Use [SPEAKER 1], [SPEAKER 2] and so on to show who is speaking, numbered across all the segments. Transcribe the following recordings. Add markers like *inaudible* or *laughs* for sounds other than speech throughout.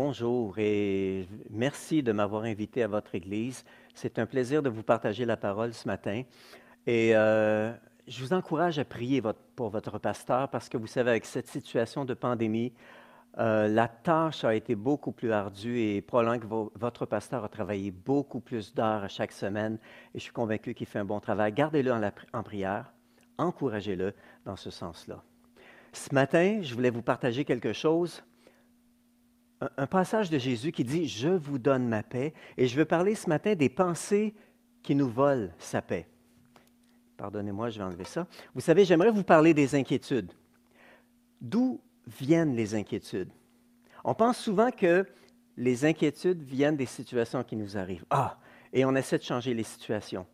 [SPEAKER 1] Bonjour et merci de m'avoir invité à votre Église. C'est un plaisir de vous partager la parole ce matin. Et euh, je vous encourage à prier pour votre pasteur parce que vous savez, avec cette situation de pandémie, euh, la tâche a été beaucoup plus ardue et probablement que votre pasteur a travaillé beaucoup plus d'heures chaque semaine et je suis convaincu qu'il fait un bon travail. Gardez-le en prière, encouragez-le dans ce sens-là. Ce matin, je voulais vous partager quelque chose un passage de Jésus qui dit, Je vous donne ma paix, et je veux parler ce matin des pensées qui nous volent sa paix. Pardonnez-moi, je vais enlever ça. Vous savez, j'aimerais vous parler des inquiétudes. D'où viennent les inquiétudes? On pense souvent que les inquiétudes viennent des situations qui nous arrivent. Ah, et on essaie de changer les situations.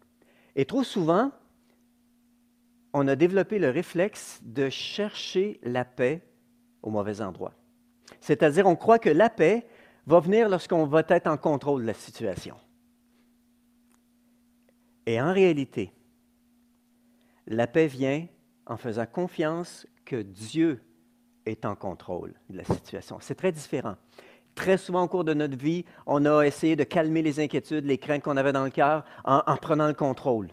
[SPEAKER 1] Et trop souvent, on a développé le réflexe de chercher la paix au mauvais endroit. C'est-à-dire, on croit que la paix va venir lorsqu'on va être en contrôle de la situation. Et en réalité, la paix vient en faisant confiance que Dieu est en contrôle de la situation. C'est très différent. Très souvent au cours de notre vie, on a essayé de calmer les inquiétudes, les craintes qu'on avait dans le cœur en, en, prenant le contrôle.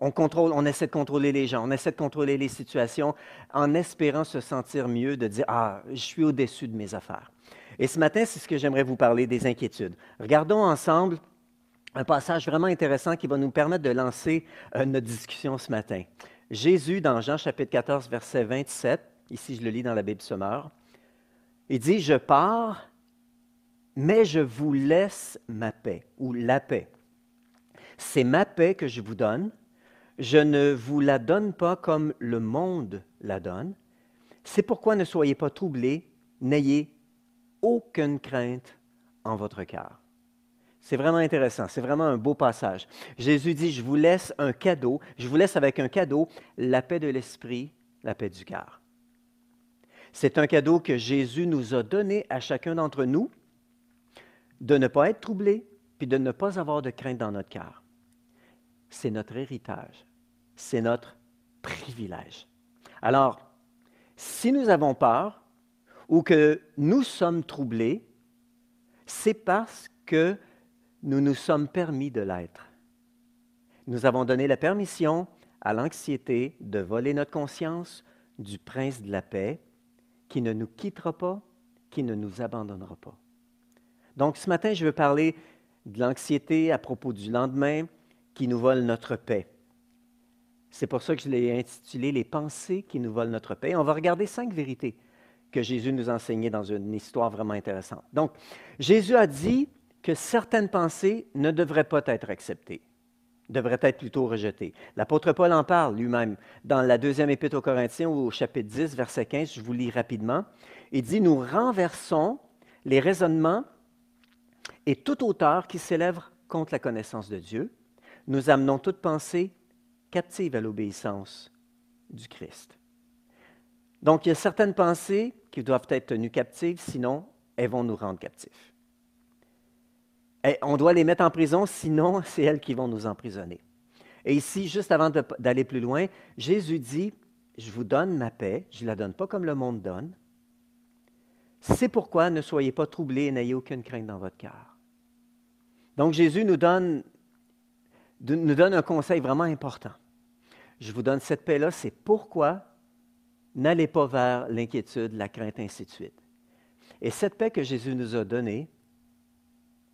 [SPEAKER 1] On, essaie de contrôler les gens, on essaie de contrôler les situations en espérant se sentir mieux, de dire Ah, je suis au-dessus de mes affaires. Et ce matin, c'est ce que j'aimerais vous parler des inquiétudes. Regardons ensemble un passage vraiment intéressant qui va nous permettre de lancer euh, notre discussion ce matin. Jésus, dans Jean chapitre 14, verset 27, ici je le lis dans la Bible sommaire, il dit Je pars, mais je vous laisse ma paix, ou la paix. C'est ma paix que je vous donne je ne vous la donne pas comme le monde la donne. C'est pourquoi ne soyez pas troublés, n'ayez aucune crainte en votre cœur. C'est vraiment intéressant, c'est vraiment un beau passage. Jésus dit, je vous laisse un cadeau, je vous laisse avec un cadeau la paix de l'esprit, la paix du cœur. C'est un cadeau que Jésus nous a donné à chacun d'entre nous de ne pas être troublé, puis de ne pas avoir de crainte dans notre cœur. C'est notre héritage c'est notre privilège. Alors, si nous avons peur ou que nous sommes troublés, c'est parce que nous nous sommes permis de l'être. Nous avons donné la permission à l'anxiété de voler notre conscience du prince de la paix qui ne nous quittera pas, qui ne nous abandonnera pas. Donc ce matin, je veux parler de l'anxiété à propos du lendemain qui nous vole notre paix. C'est pour ça que je l'ai intitulé Les pensées qui nous volent notre paix. On va regarder cinq vérités que Jésus nous a enseignées dans une histoire vraiment intéressante. Donc, Jésus a dit que certaines pensées ne devraient pas être acceptées, devraient être plutôt rejetées. L'apôtre Paul en parle lui-même dans la deuxième épître aux Corinthiens au chapitre 10, verset 15, je vous lis rapidement. Il dit, nous renversons les raisonnements et toute hauteur qui s'élève contre la connaissance de Dieu. Nous amenons toute pensée captive à l'obéissance du Christ. Donc, il y a certaines pensées qui doivent être tenues captives, sinon elles vont nous rendre captifs. Et on doit les mettre en prison, sinon *laughs* c'est elles qui vont nous emprisonner. Et ici, juste avant d'aller plus loin, Jésus dit, je vous donne ma paix, je ne la donne pas comme le monde donne. C'est pourquoi ne soyez pas troublés et n'ayez aucune crainte dans votre cœur. Donc Jésus nous donne nous donne un conseil vraiment important. Je vous donne cette paix-là, c'est pourquoi n'allez pas vers l'inquiétude, la crainte, ainsi de suite. Et cette paix que Jésus nous a donnée,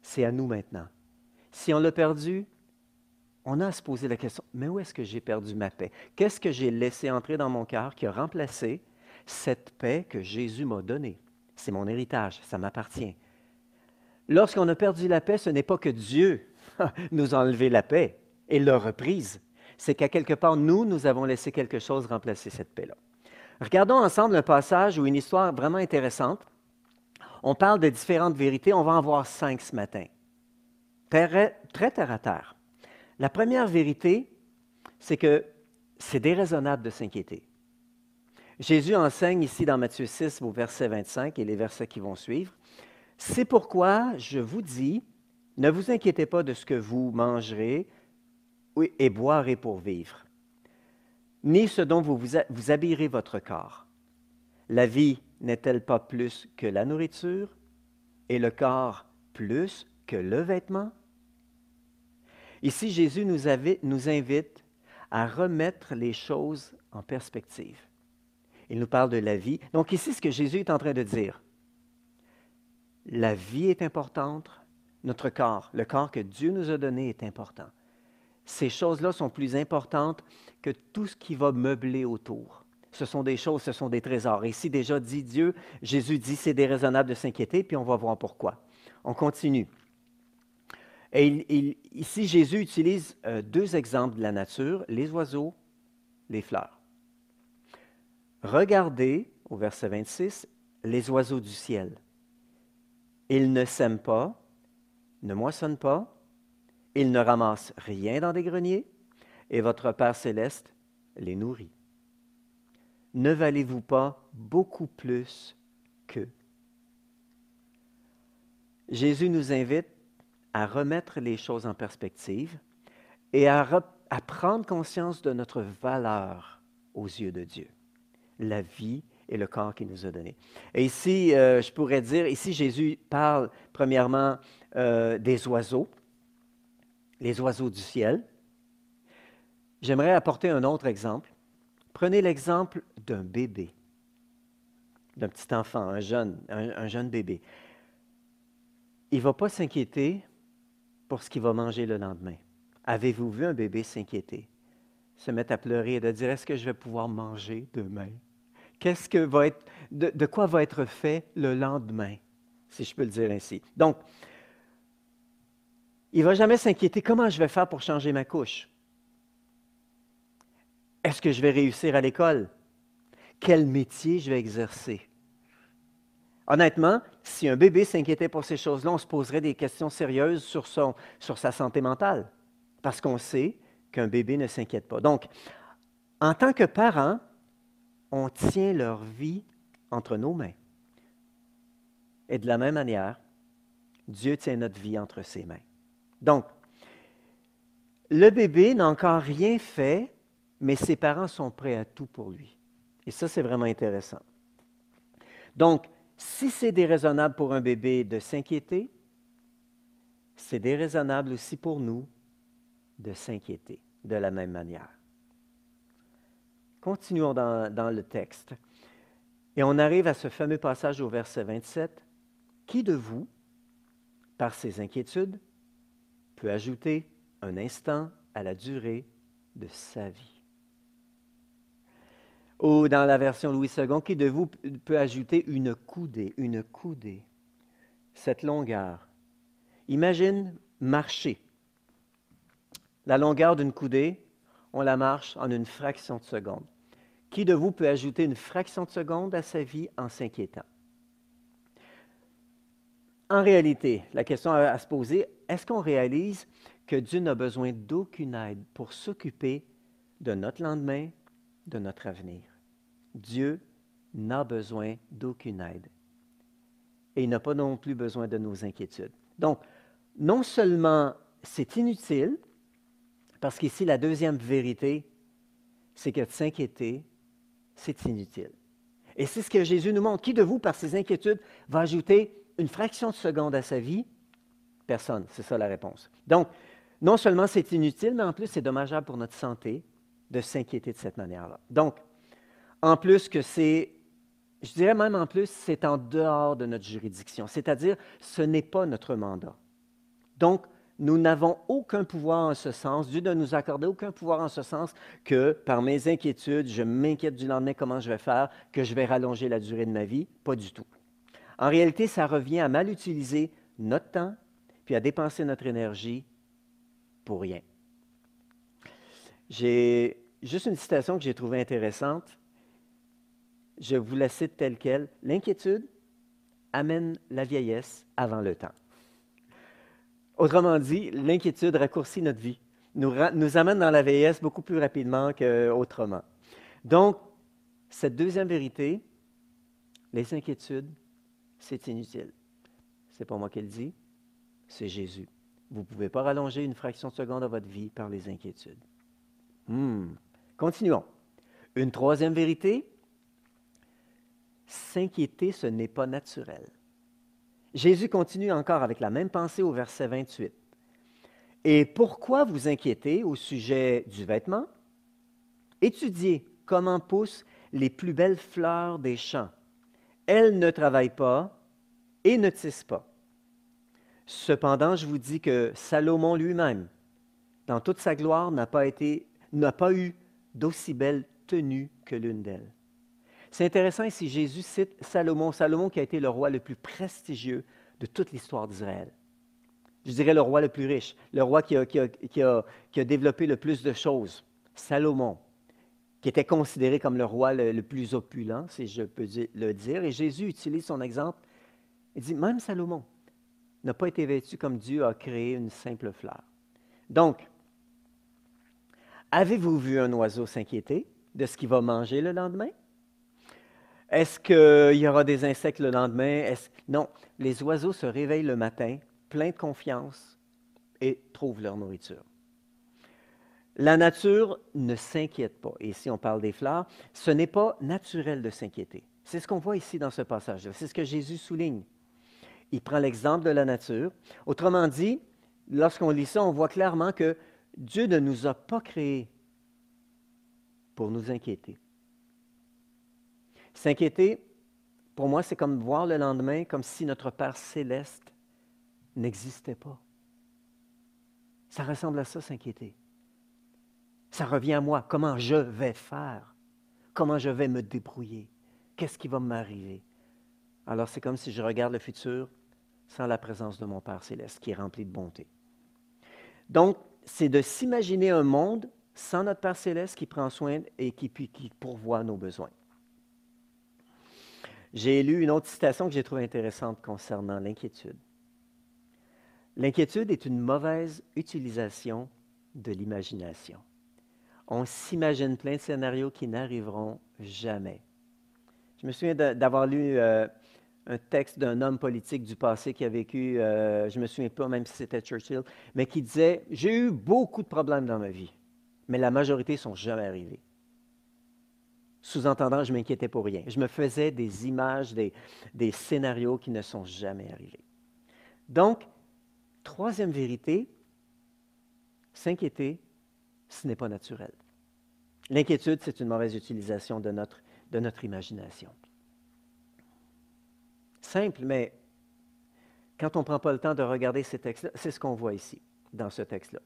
[SPEAKER 1] c'est à nous maintenant. Si on l'a perdue, on a à se poser la question, mais où est-ce que j'ai perdu ma paix? Qu'est-ce que j'ai laissé entrer dans mon cœur qui a remplacé cette paix que Jésus m'a donnée? C'est mon héritage, ça m'appartient. Lorsqu'on a perdu la paix, ce n'est pas que Dieu *laughs* nous a enlevé la paix et l'a reprise. C'est qu'à quelque part, nous, nous avons laissé quelque chose remplacer cette paix-là. Regardons ensemble un passage ou une histoire vraiment intéressante. On parle de différentes vérités. On va en voir cinq ce matin. Très, très terre à terre. La première vérité, c'est que c'est déraisonnable de s'inquiéter. Jésus enseigne ici dans Matthieu 6 au verset 25 et les versets qui vont suivre. C'est pourquoi je vous dis, ne vous inquiétez pas de ce que vous mangerez et boirez pour vivre, ni ce dont vous, vous habillerez votre corps. La vie n'est-elle pas plus que la nourriture et le corps plus que le vêtement? Ici, Jésus nous, nous invite à remettre les choses en perspective. Il nous parle de la vie. Donc ici, ce que Jésus est en train de dire, la vie est importante, notre corps, le corps que Dieu nous a donné est important. Ces choses-là sont plus importantes que tout ce qui va meubler autour. Ce sont des choses, ce sont des trésors. Ici déjà dit Dieu, Jésus dit c'est déraisonnable de s'inquiéter, puis on va voir pourquoi. On continue. Et ici, Jésus utilise euh, deux exemples de la nature, les oiseaux, les fleurs. Regardez, au verset 26, les oiseaux du ciel. Ils ne sèment pas, ne moissonnent pas, ils ne ramassent rien dans des greniers, et votre Père céleste les nourrit. Ne valez-vous pas beaucoup plus qu'eux? Jésus nous invite à remettre les choses en perspective et à, prendre conscience de notre valeur aux yeux de Dieu, la vie et le corps qu'il nous a donné. Et ici, euh, je pourrais dire, ici Jésus parle premièrement euh, des oiseaux, les oiseaux du ciel. J'aimerais apporter un autre exemple. Prenez l'exemple d'un bébé, d'un petit enfant, un jeune, un jeune bébé. Il ne va pas s'inquiéter pour ce qu'il va manger le lendemain. Avez-vous vu un bébé s'inquiéter, se mettre à pleurer et de dire est-ce que je vais pouvoir manger demain? Qu'est-ce que va être de, de, quoi va être fait le lendemain, si je peux le dire ainsi? Donc, il ne va jamais s'inquiéter comment je vais faire pour changer ma couche? Est-ce que je vais réussir à l'école? Quel métier je vais exercer? Honnêtement, si un bébé s'inquiétait pour ces choses-là, on se poserait des questions sérieuses sur, sur sa santé mentale, parce qu'on sait qu'un bébé ne s'inquiète pas. Donc, en tant que parents, on tient leur vie entre nos mains. Et de la même manière, Dieu tient notre vie entre ses mains. Donc, le bébé n'a encore rien fait, mais ses parents sont prêts à tout pour lui. Et ça, c'est vraiment intéressant. Donc, si c'est déraisonnable pour un bébé de s'inquiéter, c'est déraisonnable aussi pour nous de s'inquiéter de la même manière. Continuons dans, le texte. Et on arrive à ce fameux passage au verset 27. Qui de vous, par ses inquiétudes, peut ajouter un instant à la durée de sa vie? Ou dans la version Louis II, qui de vous peut ajouter une coudée, une coudée, cette longueur. Imagine marcher. La longueur d'une coudée, on la marche en une fraction de seconde. Qui de vous peut ajouter une fraction de seconde à sa vie en s'inquiétant? En réalité, la question à se poser, est-ce qu'on réalise que Dieu n'a besoin d'aucune aide pour s'occuper de notre lendemain, de notre avenir? Dieu n'a besoin d'aucune aide. Et il n'a pas non plus besoin de nos inquiétudes. Donc, non seulement c'est inutile, parce qu'ici, la deuxième vérité, c'est que de s'inquiéter, c'est inutile. Et c'est ce que Jésus nous montre. Qui de vous, par ses inquiétudes, va ajouter une fraction de seconde à sa vie? Personne. C'est ça la réponse. Donc, non seulement c'est inutile, mais en plus, c'est dommageable pour notre santé, de s'inquiéter de cette manière-là. Donc, en plus que c'est, je dirais même en plus, c'est en dehors de notre juridiction, c'est-à-dire ce n'est pas notre mandat. Donc, nous n'avons aucun pouvoir en ce sens, Dieu ne nous accorder aucun pouvoir en ce sens que par mes inquiétudes, je m'inquiète du lendemain comment je vais faire, que je vais rallonger la durée de ma vie. Pas du tout. En réalité, ça revient à mal utiliser notre temps, puis à dépenser notre énergie pour rien. J'ai juste une citation que j'ai trouvée intéressante. Je vous la cite telle qu'elle. L'inquiétude amène la vieillesse avant le temps. Autrement dit, l'inquiétude raccourcit notre vie, nous, nous amène dans la vieillesse beaucoup plus rapidement qu'autrement. Donc, cette deuxième vérité, les inquiétudes, c'est inutile. C'est pas moi qui le dis, c'est Jésus. Vous ne pouvez pas rallonger une fraction de seconde de votre vie par les inquiétudes. Hmm. Continuons. Une troisième vérité, s'inquiéter, ce n'est pas naturel. Jésus continue encore avec la même pensée au verset 28. Et pourquoi vous inquiétez au sujet du vêtement? Étudiez comment poussent les plus belles fleurs des champs. Elles ne travaillent pas et ne tissent pas. Cependant, je vous dis que Salomon lui-même, dans toute sa gloire, n'a pas, eu d'aussi belle tenue que l'une d'elles. C'est intéressant ici, Jésus cite Salomon, Salomon qui a été le roi le plus prestigieux de toute l'histoire d'Israël. Je dirais le roi le plus riche, le roi qui a, développé le plus de choses. Salomon, qui était considéré comme le roi le, plus opulent, si je peux le dire. Et Jésus utilise son exemple. Il dit, même Salomon n'a pas été vêtu comme Dieu a créé une simple fleur. Donc, avez-vous vu un oiseau s'inquiéter de ce qu'il va manger le lendemain? Est-ce qu'il y aura des insectes le lendemain? Non, les oiseaux se réveillent le matin, pleins de confiance, et trouvent leur nourriture. La nature ne s'inquiète pas. Et ici, on parle des fleurs. Ce n'est pas naturel de s'inquiéter. C'est ce qu'on voit ici dans ce passage. C'est ce que Jésus souligne. Il prend l'exemple de la nature. Autrement dit, lorsqu'on lit ça, on voit clairement que Dieu ne nous a pas créés pour nous inquiéter. S'inquiéter, pour moi, c'est comme voir le lendemain comme si notre Père céleste n'existait pas. Ça ressemble à ça, s'inquiéter. Ça revient à moi, comment je vais faire, comment je vais me débrouiller, qu'est-ce qui va m'arriver? Alors c'est comme si je regarde le futur sans la présence de mon Père céleste qui est rempli de bonté. Donc, c'est de s'imaginer un monde sans notre Père céleste qui prend soin et qui, qui pourvoit nos besoins. J'ai lu une autre citation que j'ai trouvée intéressante concernant l'inquiétude. L'inquiétude est une mauvaise utilisation de l'imagination. On s'imagine plein de scénarios qui n'arriveront jamais. Je me souviens d'avoir lu euh, un texte d'un homme politique du passé qui a vécu, euh, je ne me souviens pas même si c'était Churchill, mais qui disait, j'ai eu beaucoup de problèmes dans ma vie, mais la majorité ne sont jamais arrivés. Sous-entendant, je m'inquiétais pour rien. Je me faisais des images, des, des scénarios qui ne sont jamais arrivés. Donc, troisième vérité, s'inquiéter, ce n'est pas naturel. L'inquiétude, c'est une mauvaise utilisation de notre, imagination. Simple, mais quand on ne prend pas le temps de regarder ces textes-là, c'est ce qu'on voit ici, dans ce texte-là.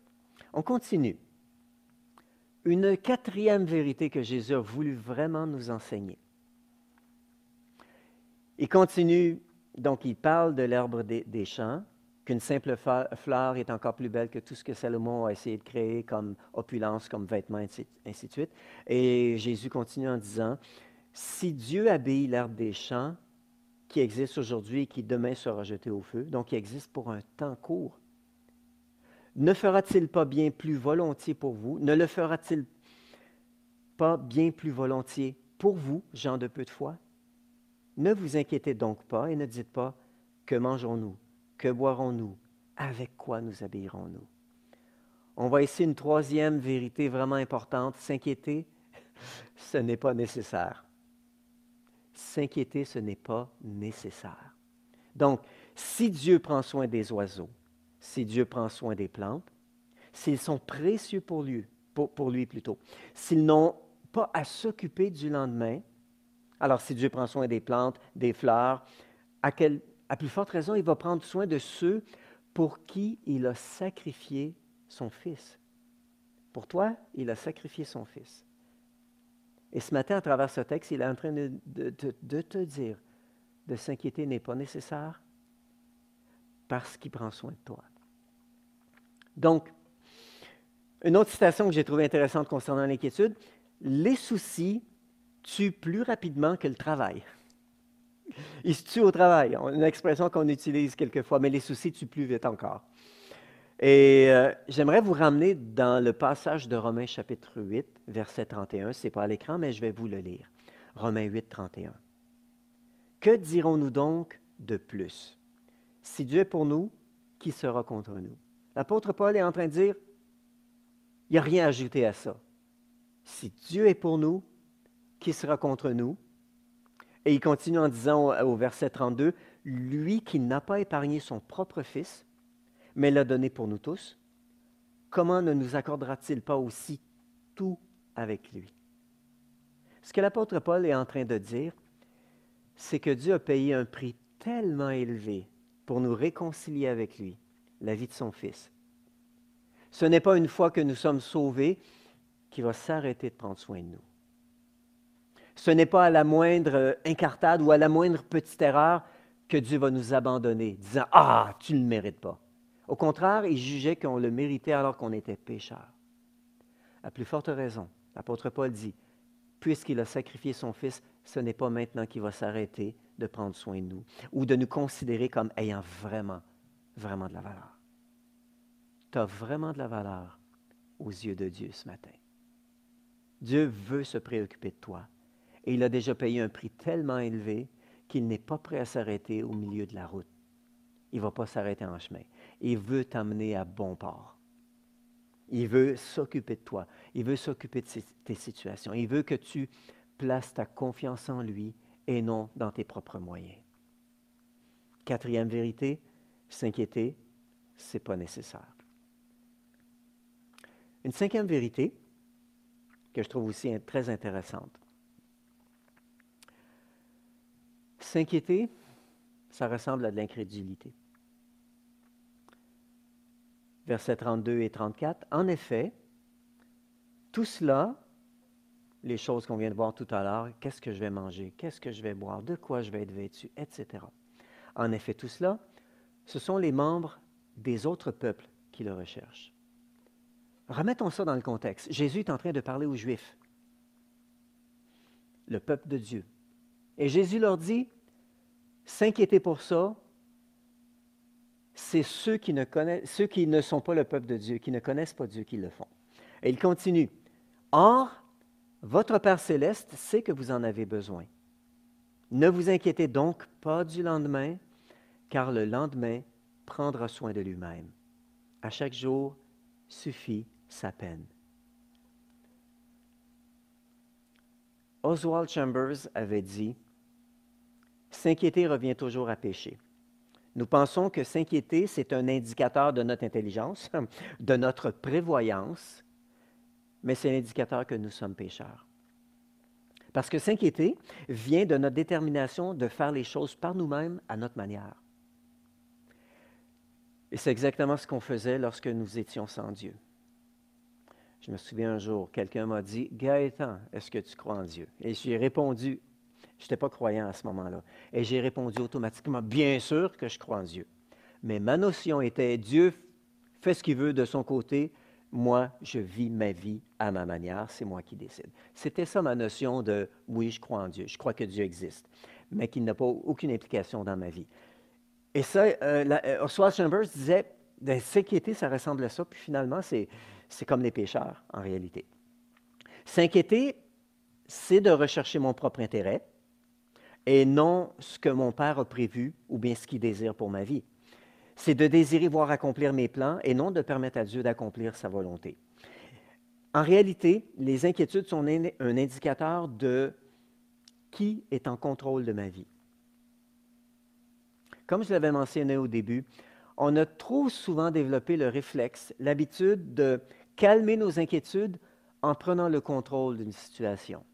[SPEAKER 1] On continue une quatrième vérité que Jésus a voulu vraiment nous enseigner. Il continue, donc il parle de l'herbe des, champs, qu'une simple fleur est encore plus belle que tout ce que Salomon a essayé de créer comme opulence, comme vêtements, ainsi de suite. Et Jésus continue en disant, si Dieu habille l'herbe des champs, qui existe aujourd'hui et qui demain sera jeté au feu, donc qui existe pour un temps court, ne fera-t-il pas bien plus volontiers pour vous? Ne le fera-t-il pas bien plus volontiers pour vous, gens de peu de foi? Ne vous inquiétez donc pas et ne dites pas que mangeons-nous, que boirons-nous, avec quoi nous habillerons-nous? On voit ici une troisième vérité vraiment importante. S'inquiéter, *laughs* ce n'est pas nécessaire. S'inquiéter, ce n'est pas nécessaire. Donc, si Dieu prend soin des oiseaux, si Dieu prend soin des plantes, s'ils sont précieux pour lui, pour, lui plutôt, s'ils n'ont pas à s'occuper du lendemain, alors si Dieu prend soin des plantes, des fleurs, à, quelle, à plus forte raison, il va prendre soin de ceux pour qui il a sacrifié son Fils. Pour toi, il a sacrifié son Fils. Et ce matin, à travers ce texte, il est en train de, te dire, de s'inquiéter n'est pas nécessaire parce qu'il prend soin de toi. Donc, une autre citation que j'ai trouvée intéressante concernant l'inquiétude, les soucis tuent plus rapidement que le travail. Ils se tuent au travail, une expression qu'on utilise quelquefois, mais les soucis tuent plus vite encore. Et euh, j'aimerais vous ramener dans le passage de Romains chapitre 8, verset 31. Ce n'est pas à l'écran, mais je vais vous le lire. Romains 8, 31. Que dirons-nous donc de plus? Si Dieu est pour nous, qui sera contre nous? L'apôtre Paul est en train de dire, il n'y a rien à ajouter à ça. Si Dieu est pour nous, qui sera contre nous? Et il continue en disant au, verset 32, lui qui n'a pas épargné son propre Fils, mais l'a donné pour nous tous, comment ne nous accordera-t-il pas aussi tout avec lui? Ce que l'apôtre Paul est en train de dire, c'est que Dieu a payé un prix tellement élevé pour nous réconcilier avec lui, la vie de son Fils. Ce n'est pas une fois que nous sommes sauvés qu'il va s'arrêter de prendre soin de nous. Ce n'est pas à la moindre incartade ou à la moindre petite erreur que Dieu va nous abandonner, disant Ah, tu ne le mérites pas. Au contraire, il jugeait qu'on le méritait alors qu'on était pécheur. À plus forte raison, l'apôtre Paul dit Puisqu'il a sacrifié son Fils, ce n'est pas maintenant qu'il va s'arrêter de prendre soin de nous ou de nous considérer comme ayant vraiment, vraiment de la valeur. Tu as vraiment de la valeur aux yeux de Dieu ce matin. Dieu veut se préoccuper de toi et il a déjà payé un prix tellement élevé qu'il n'est pas prêt à s'arrêter au milieu de la route. Il ne va pas s'arrêter en chemin. Il veut t'amener à bon port. Il veut s'occuper de toi. Il veut s'occuper de tes situations. Il veut que tu places ta confiance en lui et non dans tes propres moyens. Quatrième vérité, s'inquiéter, ce n'est pas nécessaire. Une cinquième vérité, que je trouve aussi très intéressante. S'inquiéter, ça ressemble à de l'incrédulité. Versets 32 et 34. En effet, tout cela, les choses qu'on vient de voir tout à l'heure, qu'est-ce que je vais manger, qu'est-ce que je vais boire, de quoi je vais être vêtu, etc. En effet, tout cela, ce sont les membres des autres peuples qui le recherchent. Remettons ça dans le contexte. Jésus est en train de parler aux Juifs, le peuple de Dieu. Et Jésus leur dit, S'inquiéter pour ça, c'est ceux qui, ne connaissent, ceux qui ne sont pas le peuple de Dieu, qui ne connaissent pas Dieu, qui le font. Et il continue. Or, votre Père céleste sait que vous en avez besoin. Ne vous inquiétez donc pas du lendemain, car le lendemain prendra soin de lui-même. À chaque jour suffit sa peine. Oswald Chambers avait dit S'inquiéter revient toujours à pécher. Nous pensons que s'inquiéter, c'est un indicateur de notre intelligence, *laughs* de notre prévoyance, mais c'est l'indicateur que nous sommes pécheurs. Parce que s'inquiéter vient de notre détermination de faire les choses par nous-mêmes à notre manière. Et c'est exactement ce qu'on faisait lorsque nous étions sans Dieu. Je me souviens un jour, quelqu'un m'a dit Gaëtan, est-ce que tu crois en Dieu Et j'ai répondu je n'étais pas croyant à ce moment-là. Et j'ai répondu automatiquement, bien sûr que je crois en Dieu. Mais ma notion était, Dieu fait ce qu'il veut de son côté, moi, je vis ma vie à ma manière, c'est moi qui décide. C'était ça ma notion de, oui, je crois en Dieu, je crois que Dieu existe, mais qu'il n'a pas aucune implication dans ma vie. Et ça, euh, euh Chambers disait, ben, s'inquiéter, ça ressemble à ça, puis finalement, c'est comme les pécheurs, en réalité. S'inquiéter, c'est de rechercher mon propre intérêt, et non ce que mon Père a prévu ou bien ce qu'il désire pour ma vie. C'est de désirer voir accomplir mes plans et non de permettre à Dieu d'accomplir sa volonté. En réalité, les inquiétudes sont un indicateur de qui est en contrôle de ma vie. Comme je l'avais mentionné au début, on a trop souvent développé le réflexe, l'habitude de calmer nos inquiétudes en prenant le contrôle d'une situation.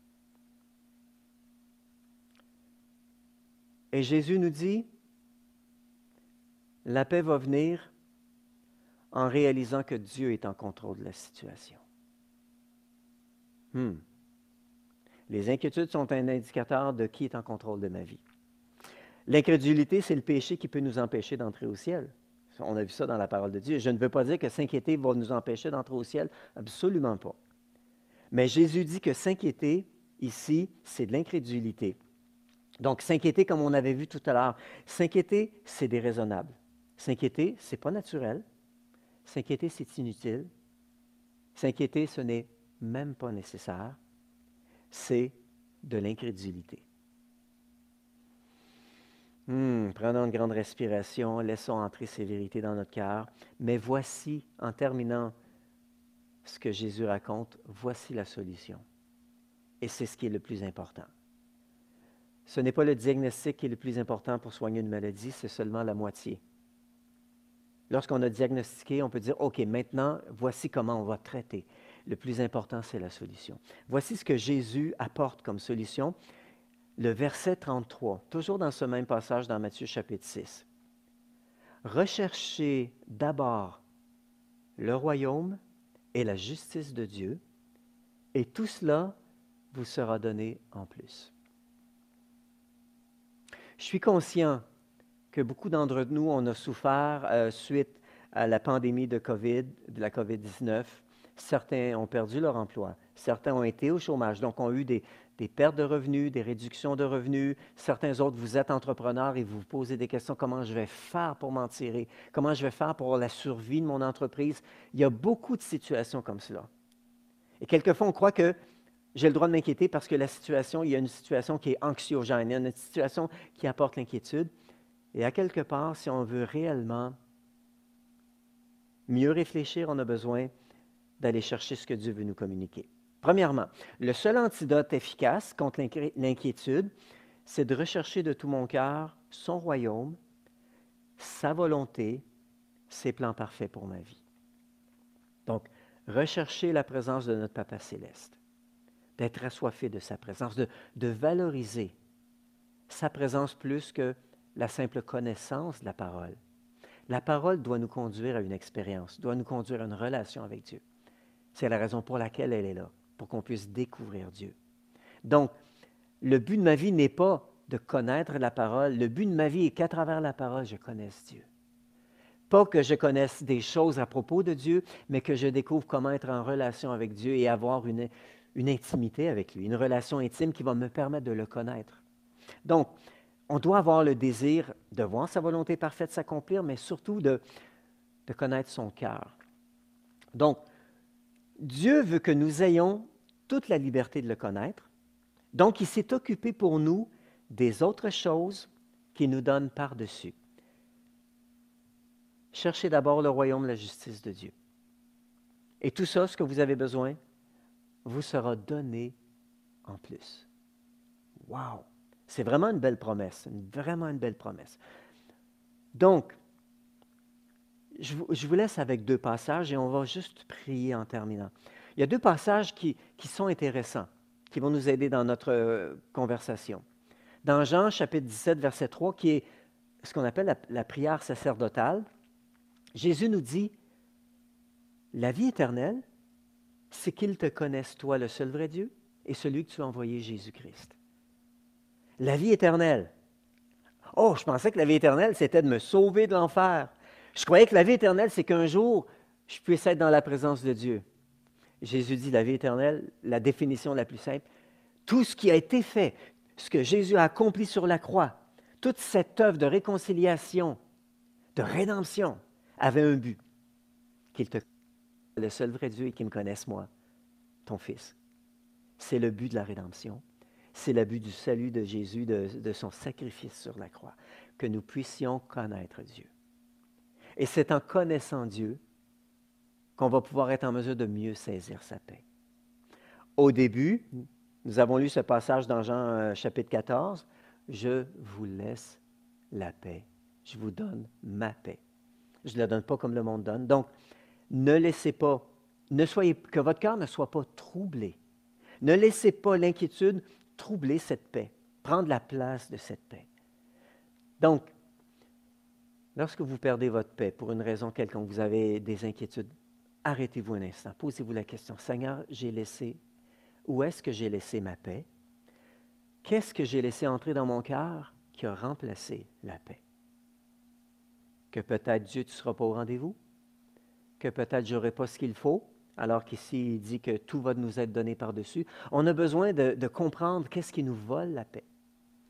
[SPEAKER 1] Et Jésus nous dit, la paix va venir en réalisant que Dieu est en contrôle de la situation. Hmm. Les inquiétudes sont un indicateur de qui est en contrôle de ma vie. L'incrédulité, c'est le péché qui peut nous empêcher d'entrer au ciel. On a vu ça dans la parole de Dieu. Je ne veux pas dire que s'inquiéter va nous empêcher d'entrer au ciel. Absolument pas. Mais Jésus dit que s'inquiéter, ici, c'est de l'incrédulité. Donc, s'inquiéter, comme on avait vu tout à l'heure, s'inquiéter, c'est déraisonnable. S'inquiéter, ce n'est pas naturel. S'inquiéter, c'est inutile. S'inquiéter, ce n'est même pas nécessaire. C'est de l'incrédulité. Hmm, prenons une grande respiration, laissons entrer ces vérités dans notre cœur. Mais voici, en terminant ce que Jésus raconte, voici la solution. Et c'est ce qui est le plus important ce n'est pas le diagnostic qui est le plus important pour soigner une maladie, c'est seulement la moitié. Lorsqu'on a diagnostiqué, on peut dire, OK, maintenant, voici comment on va traiter. Le plus important, c'est la solution. Voici ce que Jésus apporte comme solution. Le verset 33, toujours dans ce même passage dans Matthieu chapitre 6. Recherchez d'abord le royaume et la justice de Dieu, et tout cela vous sera donné en plus. Je suis conscient que beaucoup d'entre nous, on a souffert euh, suite à la pandémie de COVID, de la COVID-19. Certains ont perdu leur emploi, certains ont été au chômage, donc ont eu des, des pertes de revenus, des réductions de revenus. Certains autres, vous êtes entrepreneurs et vous vous posez des questions, comment je vais faire pour m'en tirer? Comment je vais faire pour la survie de mon entreprise? Il y a beaucoup de situations comme cela. Et quelquefois, on croit que j'ai le droit de m'inquiéter parce que la situation, il y a une situation qui est anxiogène, il y a une situation qui apporte l'inquiétude. Et à quelque part, si on veut réellement mieux réfléchir, on a besoin d'aller chercher ce que Dieu veut nous communiquer. Premièrement, le seul antidote efficace contre l'inquiétude, c'est de rechercher de tout mon cœur son royaume, sa volonté, ses plans parfaits pour ma vie. Donc, rechercher la présence de notre Papa céleste d'être assoiffé de sa présence, de, valoriser sa présence plus que la simple connaissance de la parole. La parole doit nous conduire à une expérience, doit nous conduire à une relation avec Dieu. C'est la raison pour laquelle elle est là, pour qu'on puisse découvrir Dieu. Donc, le but de ma vie n'est pas de connaître la parole, le but de ma vie est qu'à travers la parole, je connaisse Dieu. Pas que je connaisse des choses à propos de Dieu, mais que je découvre comment être en relation avec Dieu et avoir une, une intimité avec lui, une relation intime qui va me permettre de le connaître. Donc, on doit avoir le désir de voir sa volonté parfaite s'accomplir, mais surtout de, de connaître son cœur. Donc, Dieu veut que nous ayons toute la liberté de le connaître. Donc, il s'est occupé pour nous des autres choses qui nous donnent par-dessus. Cherchez d'abord le royaume de la justice de Dieu. Et tout ça, ce que vous avez besoin, vous sera donné en plus. Wow! C'est vraiment une belle promesse, vraiment une belle promesse. Donc, je vous, laisse avec deux passages et on va juste prier en terminant. Il y a deux passages qui, sont intéressants, qui vont nous aider dans notre euh, conversation. Dans Jean chapitre 17, verset 3, qui est ce qu'on appelle la prière sacerdotale, Jésus nous dit, la vie éternelle, c'est qu'ils te connaissent, toi, le seul vrai Dieu, et celui que tu as envoyé, Jésus-Christ. La vie éternelle. Oh, je pensais que la vie éternelle, c'était de me sauver de l'enfer. Je croyais que la vie éternelle, c'est qu'un jour, je puisse être dans la présence de Dieu. Jésus dit la vie éternelle, la définition la plus simple, tout ce qui a été fait, ce que Jésus a accompli sur la croix, toute cette œuvre de réconciliation, de rédemption, avait un but, qu'il te le seul vrai Dieu et qui me connaisse moi, ton Fils. C'est le but de la rédemption. C'est le but du salut de Jésus, de, son sacrifice sur la croix, que nous puissions connaître Dieu. Et c'est en connaissant Dieu qu'on va pouvoir être en mesure de mieux saisir sa paix. Au début, nous avons lu ce passage dans Jean euh, chapitre 14, Je vous laisse la paix. Je vous donne ma paix. Je ne la donne pas comme le monde donne. Donc, ne laissez pas, ne soyez, que votre cœur ne soit pas troublé. Ne laissez pas l'inquiétude troubler cette paix, prendre la place de cette paix. Donc, lorsque vous perdez votre paix pour une raison quelconque, vous avez des inquiétudes, arrêtez-vous un instant, posez-vous la question, Seigneur, j'ai laissé, où est-ce que j'ai laissé ma paix? Qu'est-ce que j'ai laissé entrer dans mon cœur qui a remplacé la paix? Que peut-être Dieu ne sera pas au rendez-vous? Que peut-être je n'aurai pas ce qu'il faut, alors qu'ici il dit que tout va nous être donné par-dessus. On a besoin de, de comprendre qu'est-ce qui nous vole la paix.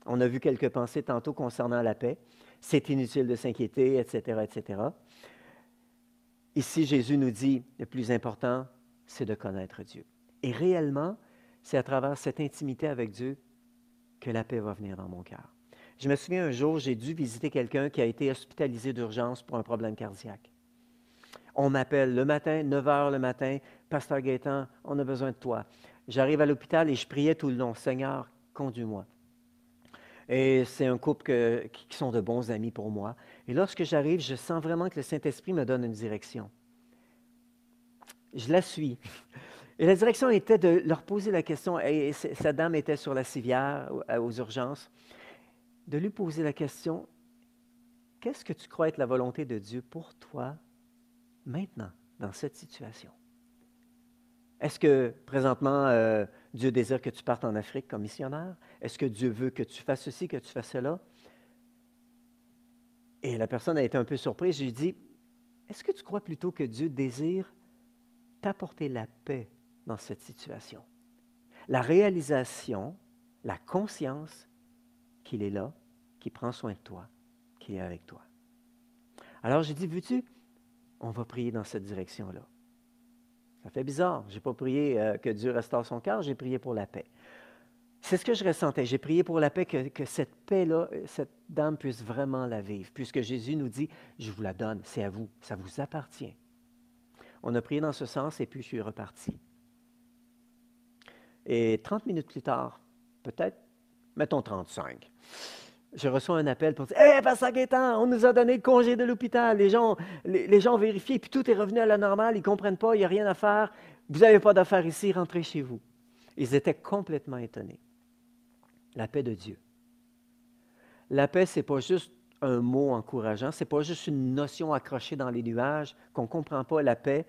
[SPEAKER 1] On a vu quelques pensées tantôt concernant la paix. C'est inutile de s'inquiéter, etc., etc. Ici, Jésus nous dit, le plus important, c'est de connaître Dieu. Et réellement, c'est à travers cette intimité avec Dieu que la paix va venir dans mon cœur. Je me souviens un jour, j'ai dû visiter quelqu'un qui a été hospitalisé d'urgence pour un problème cardiaque. On m'appelle le matin, 9 heures le matin, Pasteur Gaétan, on a besoin de toi. J'arrive à l'hôpital et je priais tout le long, Seigneur, conduis-moi. Et c'est un couple qui sont de bons amis pour moi. Et lorsque j'arrive, je sens vraiment que le Saint-Esprit me donne une direction. Je la suis. *laughs* Et la direction était de leur poser la question, et sa dame était sur la civière aux urgences, de lui poser la question, qu'est-ce que tu crois être la volonté de Dieu pour toi maintenant, dans cette situation? Est-ce que présentement, euh, Dieu désire que tu partes en Afrique comme missionnaire? Est-ce que Dieu veut que tu fasses ceci, que tu fasses cela? Et la personne a été un peu surprise. Je lui ai dit, est-ce que tu crois plutôt que Dieu désire t'apporter la paix dans cette situation? La réalisation, la conscience qu'il est là, qu'il prend soin de toi, qu'il est avec toi. Alors j'ai dit, veux-tu, on va prier dans cette direction-là. Ça fait bizarre. Je n'ai pas prié euh, que Dieu restaure son cœur, j'ai prié pour la paix. C'est ce que je ressentais. J'ai prié pour la paix, que, cette paix-là, euh, cette dame puisse vraiment la vivre, puisque Jésus nous dit, je vous la donne, c'est à vous, ça vous appartient. On a prié dans ce sens et puis je suis reparti. Et 30 minutes plus tard, peut-être, mettons 35, je reçois un appel pour dire Hé, hey, Pasteur Gaétan, on nous a donné le congé de l'hôpital. Les gens, les, gens ont vérifié, puis tout est revenu à la normale. Ils ne comprennent pas, il n'y a rien à faire. Vous n'avez pas d'affaires ici, rentrez chez vous. Ils étaient complètement étonnés. La paix de Dieu. La paix, ce n'est pas juste un mot encourageant, ce n'est pas juste une notion accrochée dans les nuages qu'on ne comprend pas. La paix,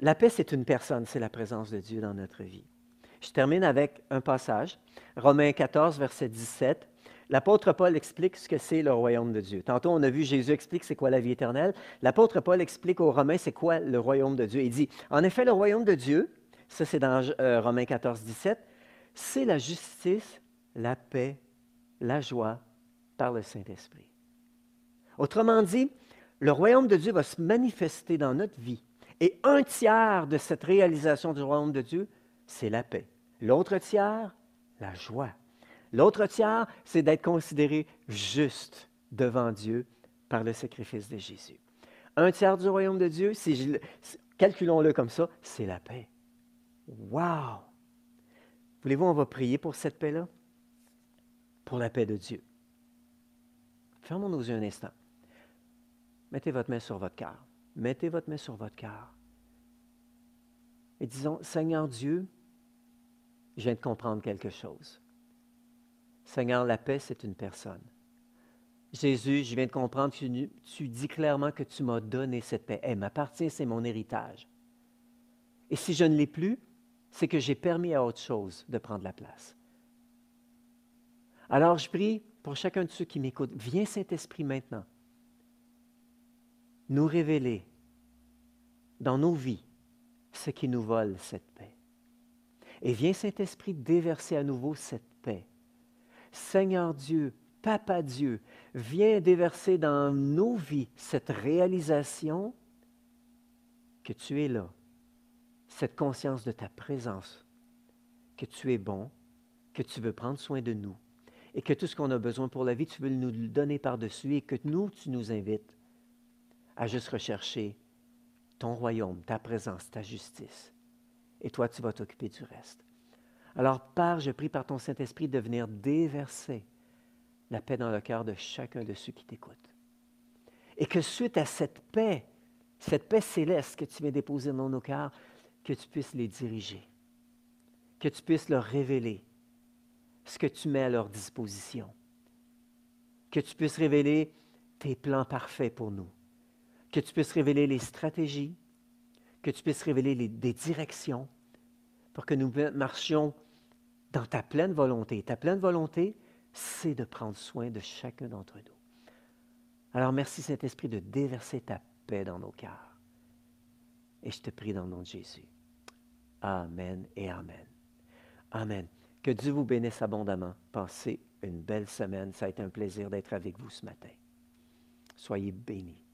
[SPEAKER 1] la paix, c'est une personne, c'est la présence de Dieu dans notre vie. Je termine avec un passage, Romains 14, verset 17. L'apôtre Paul explique ce que c'est le royaume de Dieu. Tantôt, on a vu Jésus explique c'est quoi la vie éternelle. L'apôtre Paul explique aux Romains c'est quoi le royaume de Dieu. Il dit, en effet, le royaume de Dieu, ça c'est dans euh, Romains 14, 17, c'est la justice, la paix, la joie par le Saint-Esprit. Autrement dit, le royaume de Dieu va se manifester dans notre vie. Et un tiers de cette réalisation du royaume de Dieu, c'est la paix. L'autre tiers, la joie. L'autre tiers, c'est d'être considéré juste devant Dieu par le sacrifice de Jésus. Un tiers du royaume de Dieu, si calculons-le comme ça, c'est la paix. Wow! Voulez-vous, on va prier pour cette paix-là? Pour la paix de Dieu. Fermons nos yeux un instant. Mettez votre main sur votre cœur. Mettez votre main sur votre cœur. Et disons, Seigneur Dieu, je viens de comprendre quelque chose. Seigneur, la paix, c'est une personne. Jésus, je viens de comprendre que tu, dis clairement que tu m'as donné cette paix. Elle m'appartient, c'est mon héritage. Et si je ne l'ai plus, c'est que j'ai permis à autre chose de prendre la place. Alors je prie pour chacun de ceux qui m'écoutent, viens Saint-Esprit maintenant, nous révéler dans nos vies ce qui nous vole cette paix. Et viens Saint-Esprit déverser à nouveau cette paix Seigneur Dieu, Papa Dieu, viens déverser dans nos vies cette réalisation que tu es là, cette conscience de ta présence, que tu es bon, que tu veux prendre soin de nous et que tout ce qu'on a besoin pour la vie, tu veux nous le donner par-dessus et que nous, tu nous invites à juste rechercher ton royaume, ta présence, ta justice. Et toi, tu vas t'occuper du reste. Alors, Père, je prie par ton Saint-Esprit de venir déverser la paix dans le cœur de chacun de ceux qui t'écoutent. Et que suite à cette paix, cette paix céleste que tu viens déposer dans nos cœurs, que tu puisses les diriger, que tu puisses leur révéler ce que tu mets à leur disposition, que tu puisses révéler tes plans parfaits pour nous, que tu puisses révéler les stratégies, que tu puisses révéler des directions pour que nous marchions dans ta pleine volonté. Ta pleine volonté, c'est de prendre soin de chacun d'entre nous. Alors merci Saint-Esprit de déverser ta paix dans nos cœurs. Et je te prie dans le nom de Jésus. Amen et Amen. Amen. Que Dieu vous bénisse abondamment. Passez une belle semaine. Ça a été un plaisir d'être avec vous ce matin. Soyez bénis.